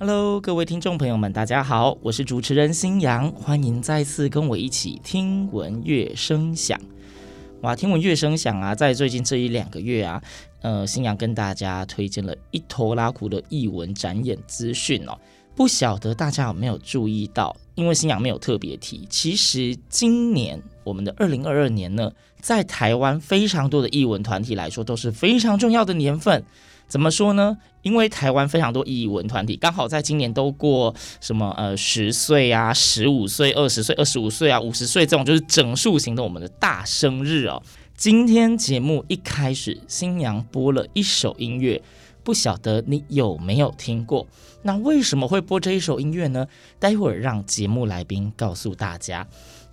Hello，各位听众朋友们，大家好，我是主持人新阳，欢迎再次跟我一起听闻乐声响。哇，听闻乐声响啊，在最近这一两个月啊，呃，新阳跟大家推荐了一拖拉库的艺文展演资讯哦。不晓得大家有没有注意到？因为新阳没有特别提，其实今年我们的二零二二年呢，在台湾非常多的艺文团体来说，都是非常重要的年份。怎么说呢？因为台湾非常多艺文团体，刚好在今年都过什么呃十岁啊、十五岁、二十岁、二十五岁啊、五十岁这种就是整数型的我们的大生日哦。今天节目一开始，新娘播了一首音乐，不晓得你有没有听过？那为什么会播这一首音乐呢？待会儿让节目来宾告诉大家。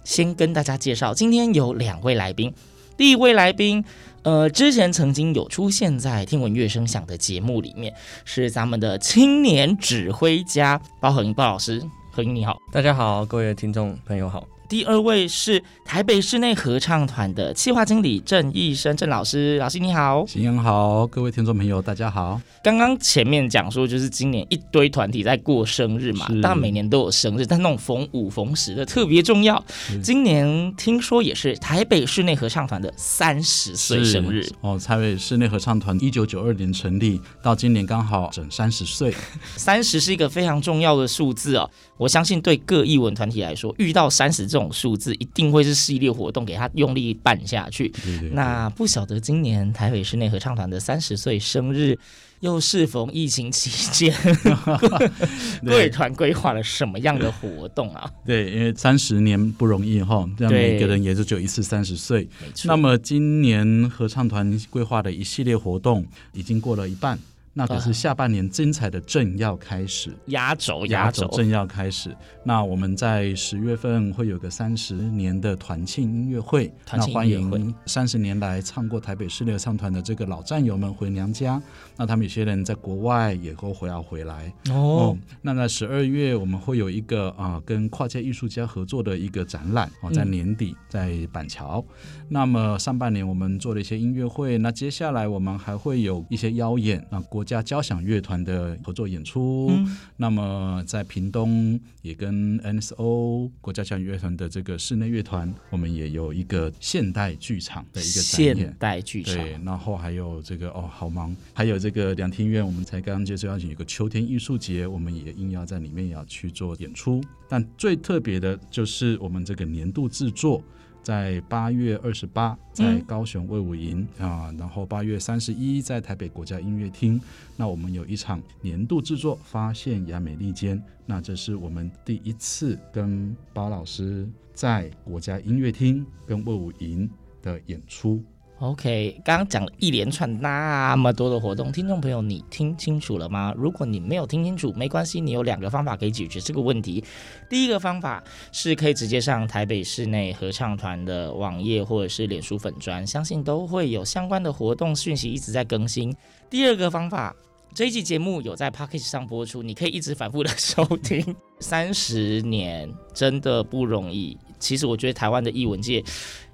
先跟大家介绍，今天有两位来宾，第一位来宾。呃，之前曾经有出现在《听闻乐声响》的节目里面，是咱们的青年指挥家包恒英包老师。恒英你好，大家好，各位听众朋友好。第二位是台北室内合唱团的企划经理郑义生郑老师，老师你好，新阳好，各位听众朋友大家好。刚刚前面讲说，就是今年一堆团体在过生日嘛，大家每年都有生日，但那种逢五逢十的特别重要。今年听说也是台北室内合唱团的三十岁生日哦，台北室内合唱团一九九二年成立，到今年刚好整三十岁，三十是一个非常重要的数字哦。我相信对各艺文团体来说，遇到三十这种数字，一定会是系列活动，给他用力办下去。对对对，那不晓得今年台北室内合唱团的三十岁生日，又适逢疫情期间，各位团规划了什么样的活动啊？对，因为三十年不容易哈，这样每个人也就只有一次三十岁。那么今年合唱团规划的一系列活动已经过了一半。那可是下半年精彩的正要开始，压轴压轴正要开始。那我们在十月份会有个三十年的团庆音乐会，那欢迎三十年来唱过台北市内合唱团的这个老战友们回娘家。那他们有些人在国外也都回要回来哦，哦。那在十二月我们会有一个啊、呃、跟跨界艺术家合作的一个展览哦，在年底在板桥。嗯、那么上半年我们做了一些音乐会，那接下来我们还会有一些邀演啊国。家交响乐团的合作演出。嗯、那么在屏东也跟 NSO 国家交响乐团的这个室内乐团，我们也有一个现代剧场的一个展演。现代剧场。对，然后还有这个哦，好忙，还有这个两厅院，我们才刚刚接受邀请，有个秋天艺术节，我们也应要在里面也要去做演出。但最特别的就是我们这个年度制作。在八月二十八，在高雄卫武营啊，然后八月三十一，在台北国家音乐厅。那我们有一场年度制作《发现亚美利坚》，那这是我们第一次跟包老师在国家音乐厅跟卫武营的演出。OK，刚刚讲了一连串那么多的活动，听众朋友，你听清楚了吗？如果你没有听清楚，没关系，你有两个方法可以解决这个问题。第一个方法是可以直接上台北室内合唱团的网页或者是脸书粉专，相信都会有相关的活动讯息一直在更新。第二个方法，这一集节目有在 Podcast 上播出，你可以一直反复的收听。三十年真的不容易，其实我觉得台湾的艺文界。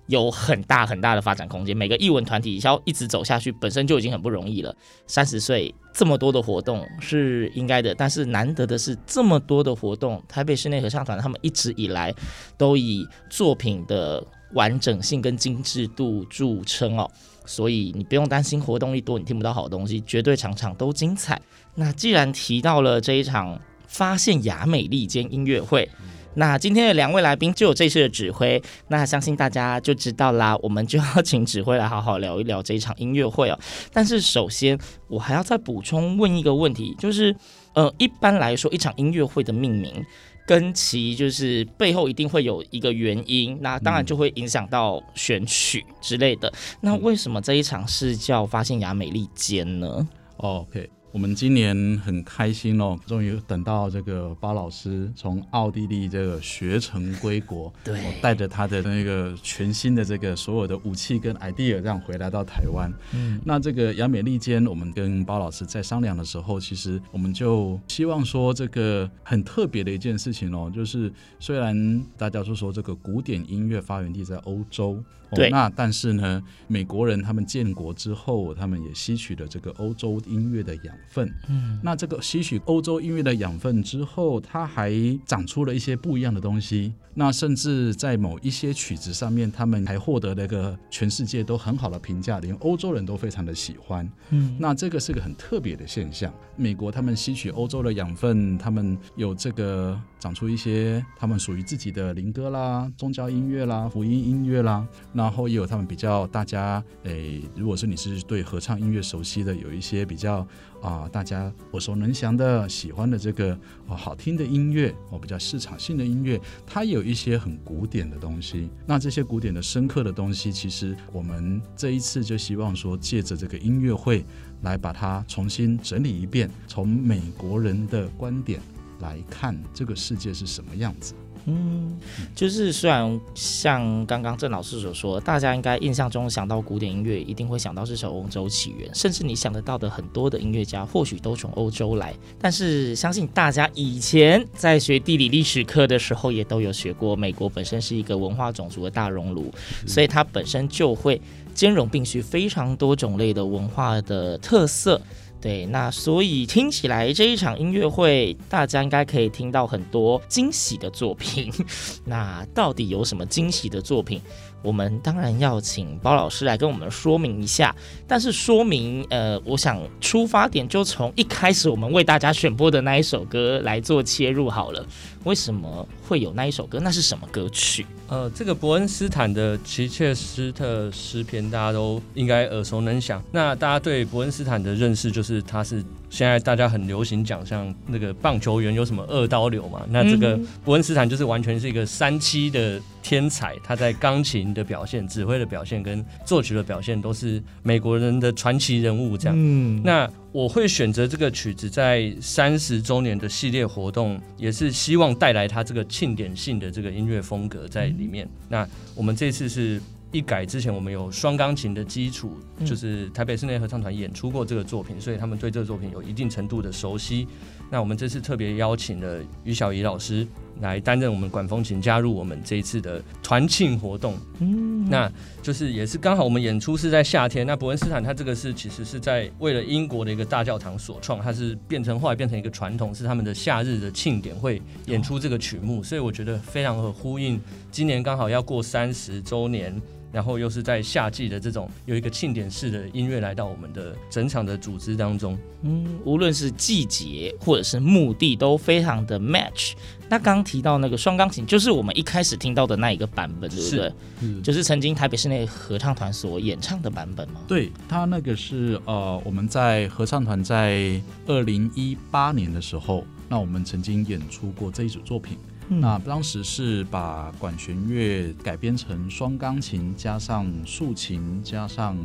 有很大很大的发展空间。每个艺文团体要一直走下去，本身就已经很不容易了。三十岁这么多的活动是应该的，但是难得的是这么多的活动，台北室内合唱团他们一直以来都以作品的完整性跟精致度著称哦。所以你不用担心活动一多你听不到好东西，绝对场场都精彩。那既然提到了这一场发现雅美利坚音乐会。那今天的两位来宾就有这次的指挥，那相信大家就知道啦。我们就要请指挥来好好聊一聊这一场音乐会哦。但是首先，我还要再补充问一个问题，就是呃，一般来说，一场音乐会的命名跟其就是背后一定会有一个原因，那当然就会影响到选曲之类的。那为什么这一场是叫发现亚美利坚呢？OK。我们今年很开心哦，终于等到这个包老师从奥地利这个学成归国，对，带着他的那个全新的这个所有的武器跟 idea 这样回来到台湾。嗯，那这个亚美利坚，我们跟包老师在商量的时候，其实我们就希望说这个很特别的一件事情哦，就是虽然大家都说这个古典音乐发源地在欧洲。对，那但是呢，美国人他们建国之后，他们也吸取了这个欧洲音乐的养分。嗯，那这个吸取欧洲音乐的养分之后，它还长出了一些不一样的东西。那甚至在某一些曲子上面，他们还获得了一个全世界都很好的评价，连欧洲人都非常的喜欢。嗯，那这个是个很特别的现象。美国他们吸取欧洲的养分，他们有这个长出一些他们属于自己的灵歌啦、宗教音乐啦、福音音乐啦，然后也有他们比较大家诶，如果是你是对合唱音乐熟悉的，有一些比较。啊，大家耳熟能详的、喜欢的这个哦，好听的音乐哦，比较市场性的音乐，它有一些很古典的东西。那这些古典的、深刻的东西，其实我们这一次就希望说，借着这个音乐会来把它重新整理一遍，从美国人的观点来看这个世界是什么样子。嗯，就是虽然像刚刚郑老师所说，大家应该印象中想到古典音乐，一定会想到是从欧洲起源，甚至你想得到的很多的音乐家，或许都从欧洲来。但是相信大家以前在学地理历史课的时候，也都有学过，美国本身是一个文化种族的大熔炉，所以它本身就会兼容并蓄非常多种类的文化的特色。对，那所以听起来这一场音乐会，大家应该可以听到很多惊喜的作品。那到底有什么惊喜的作品？我们当然要请包老师来跟我们说明一下。但是说明，呃，我想出发点就从一开始我们为大家选播的那一首歌来做切入好了。为什么会有那一首歌？那是什么歌曲？呃，这个伯恩斯坦的奇切斯特诗篇，大家都应该耳熟能详。那大家对伯恩斯坦的认识，就是他是。现在大家很流行讲，像那个棒球员有什么二刀流嘛？那这个伯恩斯坦就是完全是一个三期的天才，他在钢琴的表现、指挥的表现跟作曲的表现都是美国人的传奇人物。这样，嗯，那我会选择这个曲子在三十周年的系列活动，也是希望带来他这个庆典性的这个音乐风格在里面。那我们这次是。一改之前，我们有双钢琴的基础，就是台北室内合唱团演出过这个作品，所以他们对这个作品有一定程度的熟悉。那我们这次特别邀请了于小怡老师来担任我们管风琴，加入我们这一次的团庆活动。嗯，那就是也是刚好我们演出是在夏天。那伯恩斯坦他这个是其实是在为了英国的一个大教堂所创，它是变成后来变成一个传统，是他们的夏日的庆典会演出这个曲目，所以我觉得非常的呼应。今年刚好要过三十周年。然后又是在夏季的这种有一个庆典式的音乐来到我们的整场的组织当中，嗯，无论是季节或者是目的都非常的 match。那刚刚提到那个双钢琴，就是我们一开始听到的那一个版本，对不对？是，就是曾经台北市内合唱团所演唱的版本吗？对，它那个是呃，我们在合唱团在二零一八年的时候，那我们曾经演出过这一组作品。那当时是把管弦乐改编成双钢琴加上竖琴加上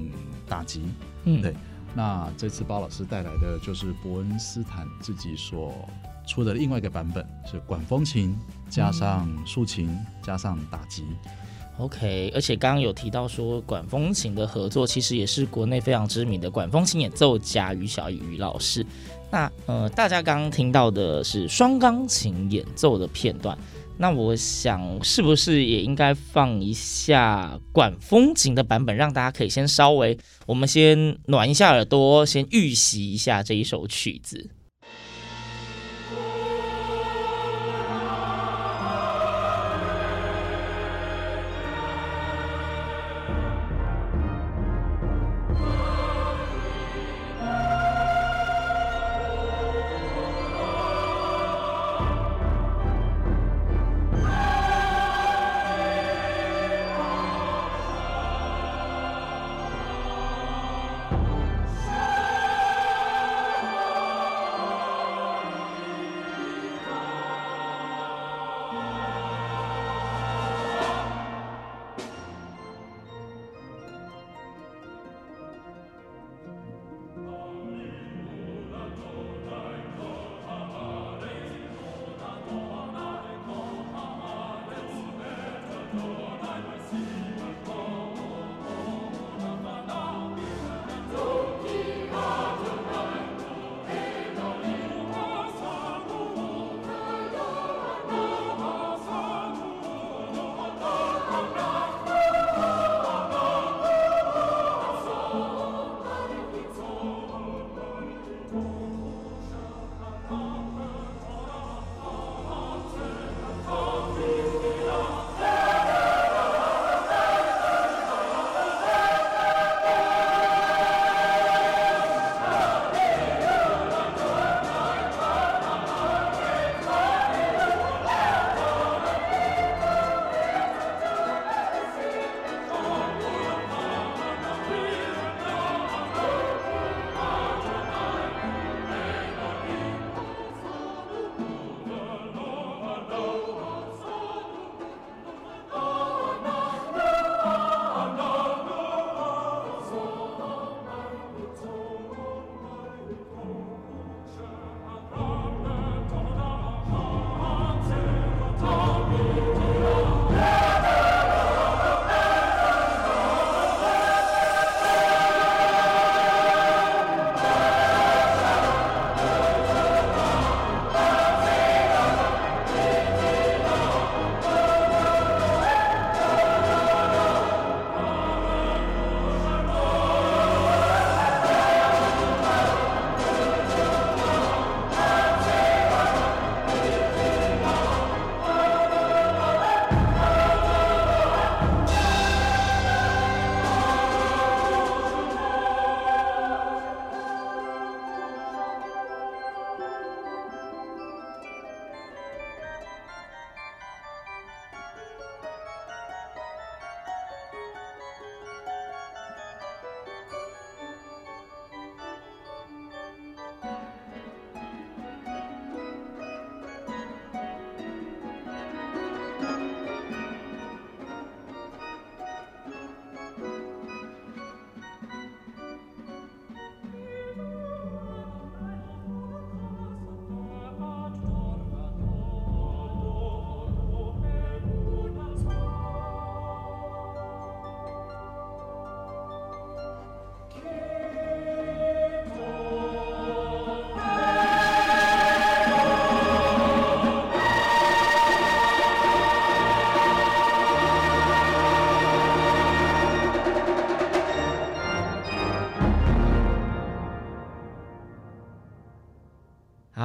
打击，嗯，对。那这次包老师带来的就是伯恩斯坦自己所出的另外一个版本，是管风琴加上竖琴加上打击。OK，而且刚刚有提到说管风琴的合作，其实也是国内非常知名的管风琴演奏家于小雨于老师。那呃，大家刚刚听到的是双钢琴演奏的片段，那我想是不是也应该放一下管风琴的版本，让大家可以先稍微，我们先暖一下耳朵，先预习一下这一首曲子。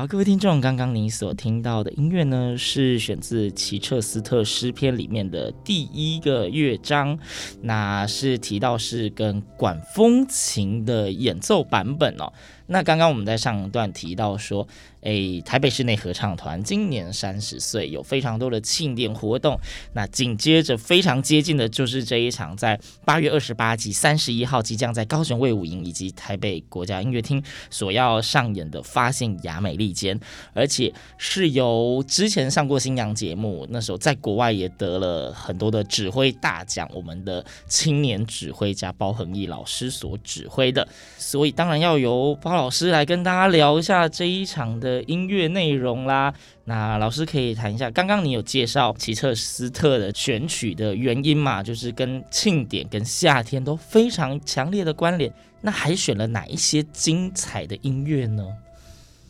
好，各位听众，刚刚您所听到的音乐呢，是选自奇彻斯特诗篇里面的第一个乐章，那是提到是跟管风琴的演奏版本哦。那刚刚我们在上一段提到说，诶，台北室内合唱团今年三十岁，有非常多的庆典活动。那紧接着非常接近的就是这一场，在八月二十八及三十一号即将在高雄卫武营以及台北国家音乐厅所要上演的《发现亚美利坚》，而且是由之前上过新娘节目，那时候在国外也得了很多的指挥大奖，我们的青年指挥家包恒毅老师所指挥的。所以当然要由包老师来跟大家聊一下这一场的音乐内容啦。那老师可以谈一下，刚刚你有介绍齐彻斯特的选曲的原因嘛？就是跟庆典、跟夏天都非常强烈的关联。那还选了哪一些精彩的音乐呢？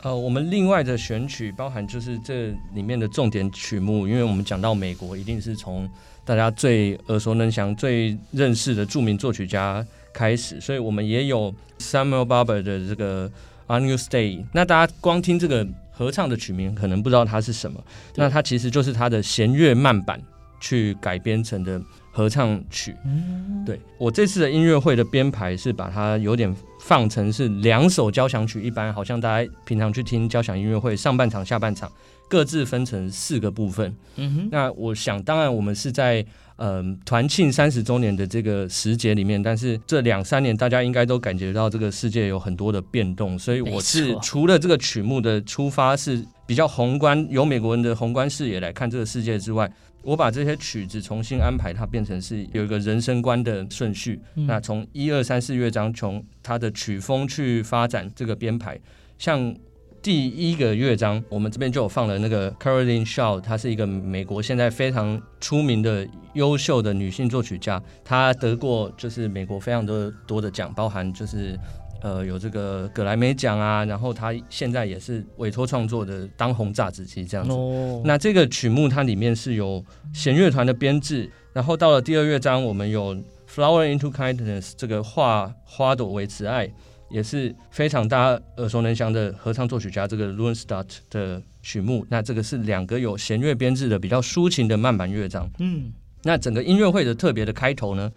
呃，我们另外的选曲包含就是这里面的重点曲目，因为我们讲到美国，一定是从大家最耳熟能详、最认识的著名作曲家开始，所以我们也有 Samuel Barber 的这个 Agnus Dei。那大家光听这个合唱的曲名，可能不知道它是什么。那它其实就是它的弦乐慢板去改编成的合唱曲。嗯，对，我这次的音乐会的编排是把它有点放成是两首交响曲，一般好像大家平常去听交响音乐会，上半场、下半场各自分成四个部分。嗯哼，那我想，当然我们是在。嗯，团庆三十周年的这个时节里面，但是这两三年大家应该都感觉到这个世界有很多的变动，所以我是除了这个曲目的出发是比较宏观，由美国人的宏观视野来看这个世界之外，我把这些曲子重新安排，它变成是有一个人生观的顺序。嗯、那从一二三四乐章，从它的曲风去发展这个编排，像。第一个乐章，我们这边就有放了那个 Caroline Shaw，她是一个美国现在非常出名的优秀的女性作曲家，她得过就是美国非常多多的奖，包含就是呃有这个葛莱美奖啊，然后她现在也是委托创作的当红炸子鸡这样子。Oh. 那这个曲目它里面是有弦乐团的编制，然后到了第二乐章，我们有 Flower into Kindness 这个化花朵为慈爱。也是非常大家耳熟能详的合唱作曲家这个 Lohenstadt 的曲目，那这个是两个有弦乐编制的比较抒情的慢板乐章。嗯，那整个音乐会的特别的开头呢，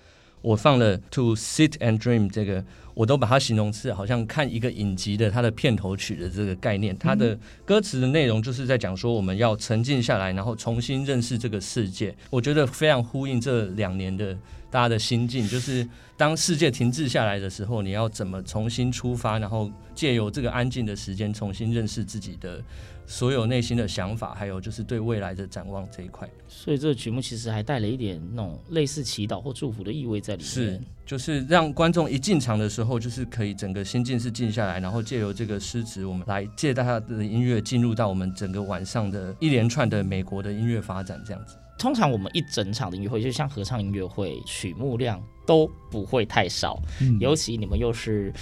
我放了 To Sit and Dream 这个，我都把它形容是好像看一个影集的它的片头曲的这个概念。它的歌词的内容就是在讲说我们要沉静下来，然后重新认识这个世界。我觉得非常呼应这两年的。大家的心境就是，当世界停滞下来的时候，你要怎么重新出发，然后借由这个安静的时间，重新认识自己的所有内心的想法，还有就是对未来的展望这一块。所以这个曲目其实还带了一点那种类似祈祷或祝福的意味在里面。是，就是让观众一进场的时候，就是可以整个心境是静下来，然后借由这个诗词，我们来借大家的音乐进入到我们整个晚上的一连串的美国的音乐发展这样子。通常我们一整场的音乐会，就像合唱音乐会，曲目量都不会太少。嗯、尤其你们又是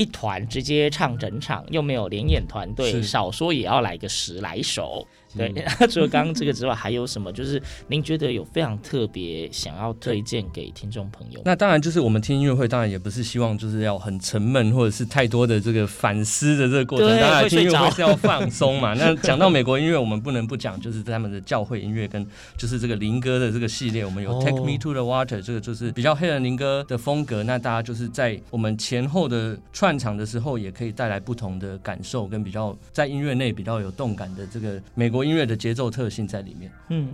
一团直接唱整场，又没有连演团队，少说也要来个十来首。对，嗯、除了刚刚这个之外，还有什么？就是您觉得有非常特别想要推荐给听众朋友？那当然，就是我们听音乐会，当然也不是希望就是要很沉闷，或者是太多的这个反思的这个过程。当然，听音乐会是要放松嘛。那讲到美国音乐，我们不能不讲，就是他们的教会音乐跟就是这个灵歌的这个系列。我们有 Take Me to the Water，这个就是比较黑人灵歌的风格。那大家就是在我们前后的串场的时候，也可以带来不同的感受，跟比较在音乐内比较有动感的这个美国。音乐的节奏特性在里面。嗯，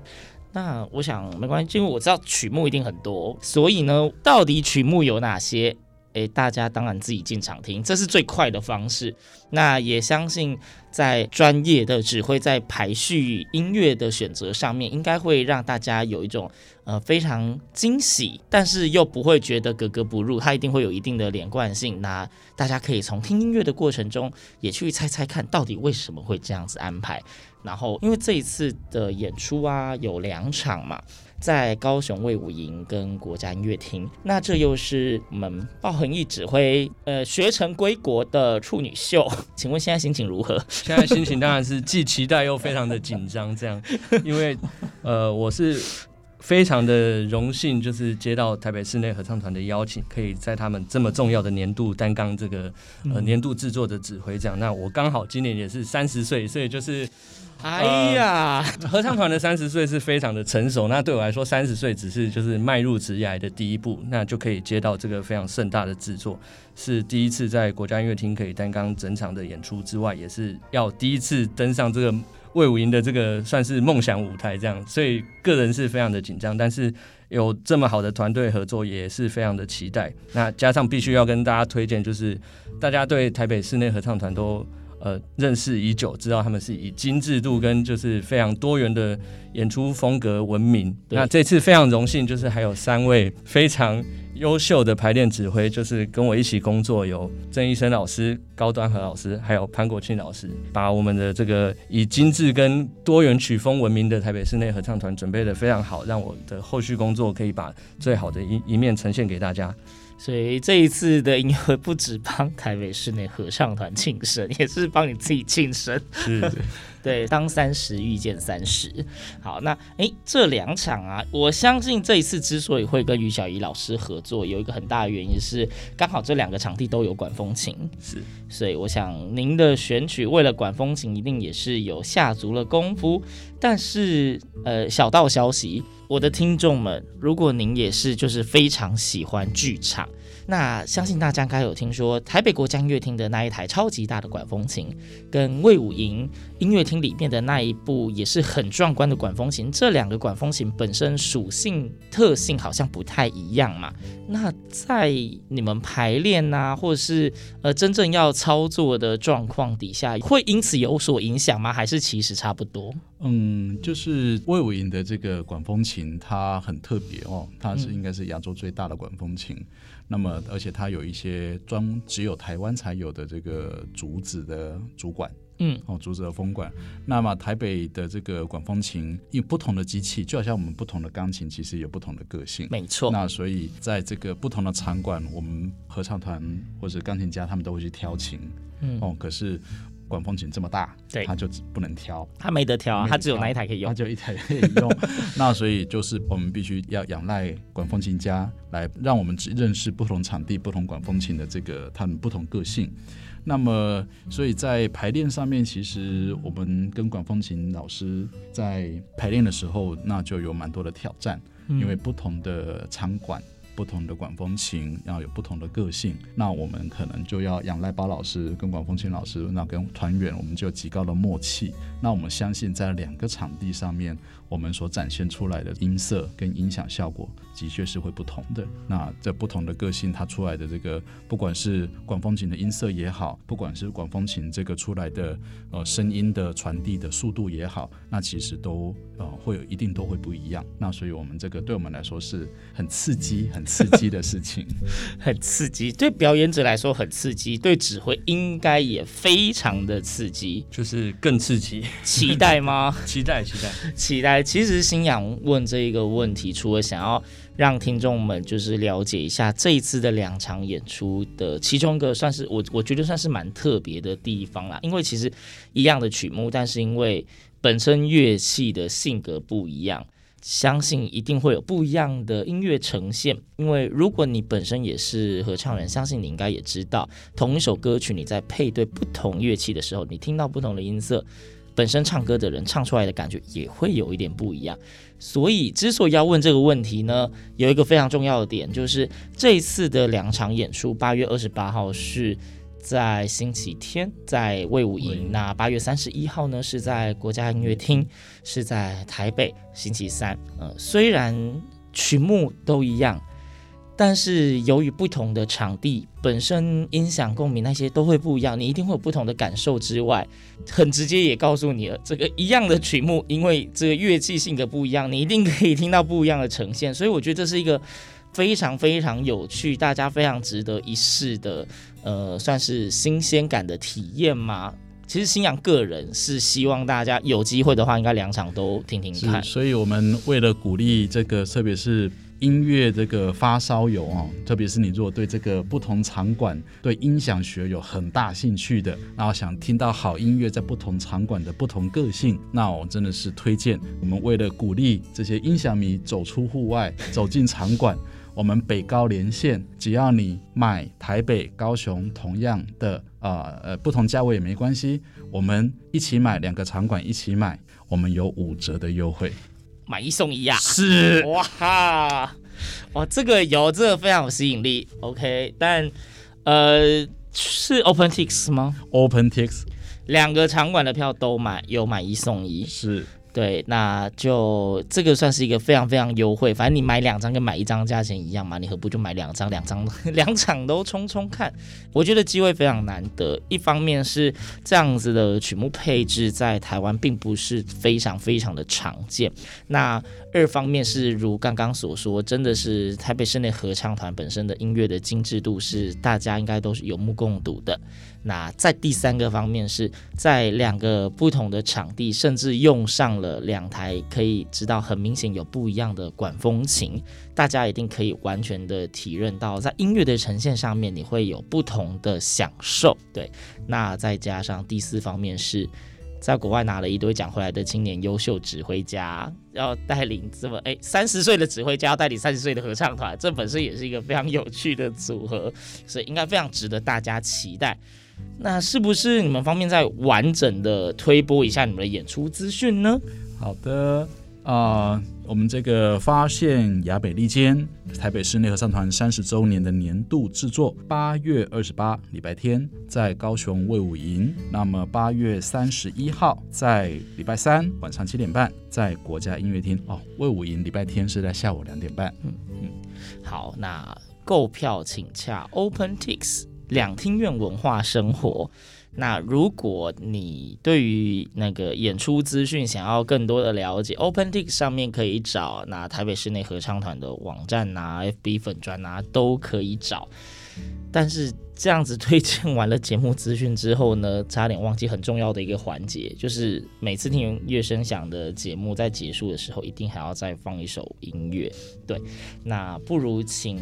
那我想没关系，因为我知道曲目一定很多，所以呢，到底曲目有哪些？诶，大家当然自己进场听，这是最快的方式。那也相信，在专业的指挥在排序音乐的选择上面，应该会让大家有一种呃非常惊喜，但是又不会觉得格格不入。它一定会有一定的连贯性。那大家可以从听音乐的过程中，也去猜猜看到底为什么会这样子安排。然后，因为这一次的演出啊，有两场嘛。在高雄卫武营跟国家音乐厅，那这又是我们鲍恒毅指挥，呃，学成归国的处女秀。请问现在心情如何？现在心情当然是既期待又非常的紧张，这样，因为呃，我是非常的荣幸，就是接到台北室内合唱团的邀请，可以在他们这么重要的年度担纲这个呃年度制作的指挥这样。那我刚好今年也是三十岁，所以就是。哎呀，呃、合唱团的三十岁是非常的成熟。那对我来说，三十岁只是就是迈入职涯的第一步，那就可以接到这个非常盛大的制作，是第一次在国家音乐厅可以担纲整场的演出之外，也是要第一次登上这个魏武营的这个算是梦想舞台这样。所以个人是非常的紧张，但是有这么好的团队合作，也是非常的期待。那加上必须要跟大家推荐，就是大家对台北室内合唱团都。呃，认识已久，知道他们是以精致度跟就是非常多元的演出风格闻名。那这次非常荣幸，就是还有三位非常优秀的排练指挥，就是跟我一起工作，有郑医生老师、高端和老师，还有潘国庆老师，把我们的这个以精致跟多元曲风闻名的台北室内合唱团准备的非常好，让我的后续工作可以把最好的一一面呈现给大家。所以这一次的音乐会不止帮台北室内合唱团庆生，也是帮你自己庆生。是，对，当三十遇见三十。好，那诶，这两场啊，我相信这一次之所以会跟于小怡老师合作，有一个很大的原因是，刚好这两个场地都有管风琴。是，所以我想您的选曲为了管风琴，一定也是有下足了功夫。但是，呃，小道消息。我的听众们，如果您也是就是非常喜欢剧场，那相信大家应该有听说台北国家音乐厅的那一台超级大的管风琴，跟魏武营音乐厅里面的那一部也是很壮观的管风琴，这两个管风琴本身属性特性好像不太一样嘛。那在你们排练啊，或者是呃真正要操作的状况底下，会因此有所影响吗？还是其实差不多？嗯，就是魏武营的这个管风琴，它很特别哦，它是应该是亚洲最大的管风琴。嗯、那么，而且它有一些专只有台湾才有的这个竹子的主管，嗯，哦，竹子的风管。那么台北的这个管风琴，有不同的机器，就好像我们不同的钢琴，其实有不同的个性。没错。那所以在这个不同的场馆，我们合唱团或者钢琴家他们都会去挑琴，嗯，哦，可是。管风琴这么大，对，它就不能挑，它没得挑啊，它只有那一台可以用，它就一台可以用。那所以就是我们必须要仰赖管风琴家来让我们只认识不同场地、不同管风琴的这个他们不同个性。那么，所以在排练上面，其实我们跟管风琴老师在排练的时候，那就有蛮多的挑战，嗯、因为不同的场馆。不同的管风琴要有不同的个性，那我们可能就要仰赖包老师跟管风琴老师，那跟团员我们就有极高的默契。那我们相信在两个场地上面，我们所展现出来的音色跟音响效果的确是会不同的。那这不同的个性，它出来的这个，不管是管风琴的音色也好，不管是管风琴这个出来的呃声音的传递的速度也好，那其实都呃会有一定都会不一样。那所以我们这个对我们来说是很刺激、很刺激的事情，很刺激。对表演者来说很刺激，对指挥应该也非常的刺激，就是更刺激。期待吗？期待，期待，期待。其实新阳问这一个问题，除了想要让听众们就是了解一下这一次的两场演出的其中一个，算是我我觉得算是蛮特别的地方啦。因为其实一样的曲目，但是因为本身乐器的性格不一样，相信一定会有不一样的音乐呈现。因为如果你本身也是合唱人，相信你应该也知道，同一首歌曲你在配对不同乐器的时候，你听到不同的音色。本身唱歌的人唱出来的感觉也会有一点不一样，所以之所以要问这个问题呢，有一个非常重要的点，就是这一次的两场演出，八月二十八号是在星期天在魏武营，那八月三十一号呢是在国家音乐厅，是在台北星期三。呃，虽然曲目都一样。但是由于不同的场地本身音响共鸣那些都会不一样，你一定会有不同的感受之外，很直接也告诉你了，这个一样的曲目，因为这个乐器性格不一样，你一定可以听到不一样的呈现。所以我觉得这是一个非常非常有趣，大家非常值得一试的，呃，算是新鲜感的体验吗？其实新阳个人是希望大家有机会的话，应该两场都听听看。所以我们为了鼓励这个，特别是。音乐这个发烧友哦，特别是你如果对这个不同场馆、对音响学有很大兴趣的，然后想听到好音乐在不同场馆的不同个性，那我真的是推荐。我们为了鼓励这些音响迷走出户外，走进场馆，我们北高连线，只要你买台北、高雄同样的啊呃，呃不同价位也没关系，我们一起买两个场馆一起买，我们有五折的优惠。买一送一、啊！是哇哈哇，这个有这个非常有吸引力。OK，但呃是 OpenTix 吗？OpenTix 两个场馆的票都买，有买一送一。是。对，那就这个算是一个非常非常优惠。反正你买两张跟买一张价钱一样嘛，你何不就买两张，两张 两场都冲冲看？我觉得机会非常难得。一方面是这样子的曲目配置在台湾并不是非常非常的常见。那二方面是如刚刚所说，真的是台北室内合唱团本身的音乐的精致度是大家应该都是有目共睹的。那在第三个方面是在两个不同的场地，甚至用上了两台，可以知道很明显有不一样的管风琴，大家一定可以完全的体认到，在音乐的呈现上面，你会有不同的享受。对，那再加上第四方面是在国外拿了一堆奖回来的青年优秀指挥家，要带领这么诶三十岁的指挥家要带领三十岁的合唱团，这本身也是一个非常有趣的组合，所以应该非常值得大家期待。那是不是你们方便再完整的推播一下你们的演出资讯呢？好的，啊、呃，我们这个发现雅北利坚台北市内合唱团三十周年的年度制作，八月二十八礼拜天在高雄卫武营，那么八月三十一号在礼拜三晚上七点半在国家音乐厅哦，卫武营礼拜天是在下午两点半。嗯嗯，好，那购票请洽 OpenTix。两厅院文化生活。那如果你对于那个演出资讯想要更多的了解，OpenTix 上面可以找，那台北室内合唱团的网站啊、FB 粉专啊都可以找。但是这样子推荐完了节目资讯之后呢，差点忘记很重要的一个环节，就是每次听乐声响的节目在结束的时候，一定还要再放一首音乐。对，那不如请。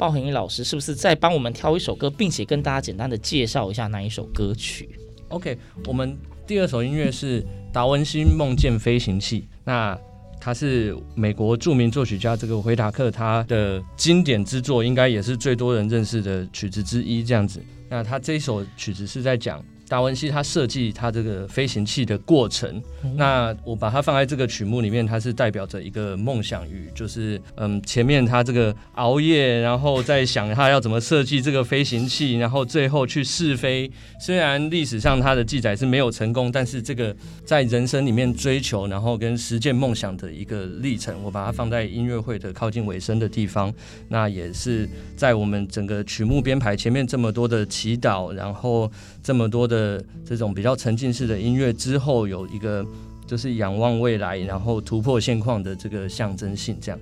鲍恒毅老师是不是再帮我们挑一首歌，并且跟大家简单的介绍一下那一首歌曲？OK，我们第二首音乐是达文西梦见飞行器。那它是美国著名作曲家这个维塔克他的经典之作，应该也是最多人认识的曲子之一。这样子，那他这首曲子是在讲。达文西他设计他这个飞行器的过程，那我把它放在这个曲目里面，它是代表着一个梦想与就是嗯，前面他这个熬夜，然后在想他要怎么设计这个飞行器，然后最后去试飞。虽然历史上他的记载是没有成功，但是这个在人生里面追求，然后跟实践梦想的一个历程，我把它放在音乐会的靠近尾声的地方。那也是在我们整个曲目编排前面这么多的祈祷，然后这么多的。这种比较沉浸式的音乐之后，有一个就是仰望未来，然后突破现况的这个象征性，这样。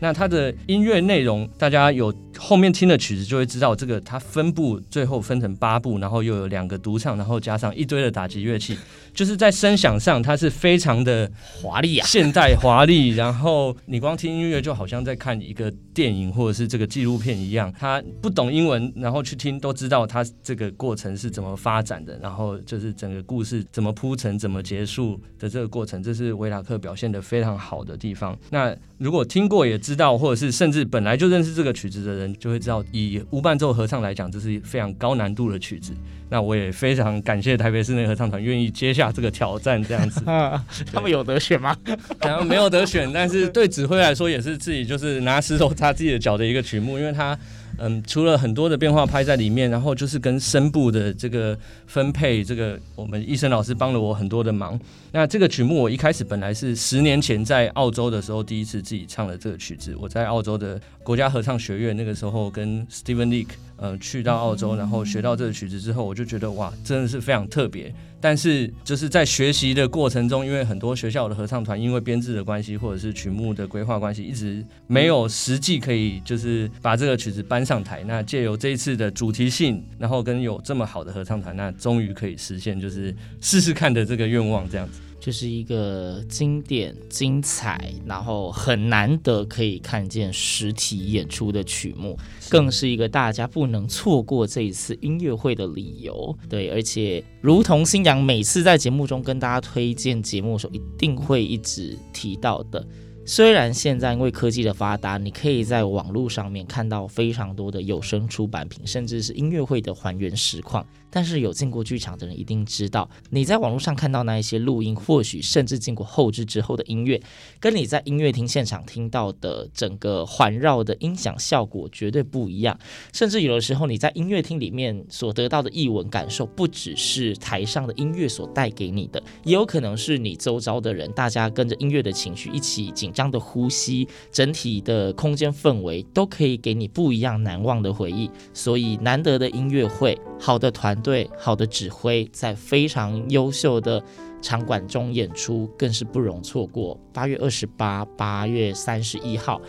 那它的音乐内容，大家有后面听的曲子就会知道，这个它分部最后分成八部，然后又有两个独唱，然后加上一堆的打击乐器，就是在声响上它是非常的华丽啊，现代华丽。然后你光听音乐就好像在看一个电影或者是这个纪录片一样。他不懂英文，然后去听都知道它这个过程是怎么发展的，然后就是整个故事怎么铺陈、怎么结束的这个过程，这是维塔克表现得非常好的地方。那如果听过也道，或者是甚至本来就认识这个曲子的人，就会知道，以无伴奏合唱来讲，这是非常高难度的曲子。那我也非常感谢台北室内合唱团愿意接下这个挑战，这样子。他们有得选吗？然后没有得选，但是对指挥来说也是自己就是拿石头擦自己的脚的一个曲目，因为他。嗯，除了很多的变化拍在里面，然后就是跟声部的这个分配，这个我们医生老师帮了我很多的忙。那这个曲目我一开始本来是十年前在澳洲的时候第一次自己唱了这个曲子，我在澳洲的国家合唱学院那个时候跟 Steven Leek 呃去到澳洲，然后学到这个曲子之后，我就觉得哇，真的是非常特别。但是就是在学习的过程中，因为很多学校的合唱团因为编制的关系，或者是曲目的规划关系，一直没有实际可以就是把这个曲子搬上台。那借由这一次的主题性，然后跟有这么好的合唱团，那终于可以实现就是试试看的这个愿望，这样子。就是一个经典、精彩，然后很难得可以看见实体演出的曲目，更是一个大家不能错过这一次音乐会的理由。对，而且如同新阳每次在节目中跟大家推荐节目的时候，一定会一直提到的。虽然现在因为科技的发达，你可以在网络上面看到非常多的有声出版品，甚至是音乐会的还原实况。但是有进过剧场的人一定知道，你在网络上看到那一些录音，或许甚至经过后置之后的音乐，跟你在音乐厅现场听到的整个环绕的音响效果绝对不一样。甚至有的时候你在音乐厅里面所得到的译文感受，不只是台上的音乐所带给你的，也有可能是你周遭的人，大家跟着音乐的情绪一起紧张的呼吸，整体的空间氛围都可以给你不一样难忘的回忆。所以难得的音乐会，好的团。对，好的指挥，在非常优秀的场馆中演出，更是不容错过。八月二十八、八月三十一号，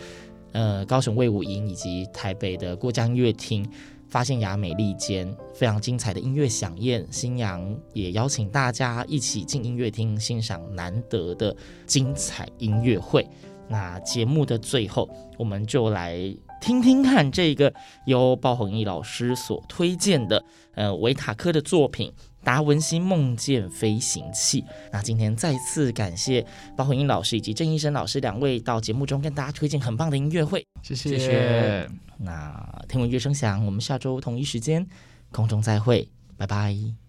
呃，高雄卫武营以及台北的过江音乐厅发现雅美利间非常精彩的音乐响宴，新阳也邀请大家一起进音乐厅欣赏难得的精彩音乐会。那节目的最后，我们就来。听听看，这个由鲍弘毅老师所推荐的，呃，维塔科的作品《达文西梦见飞行器》。那今天再次感谢鲍弘毅老师以及郑医生老师两位到节目中跟大家推荐很棒的音乐会，谢谢。谢谢。那听闻乐声响，我们下周同一时间空中再会，拜拜。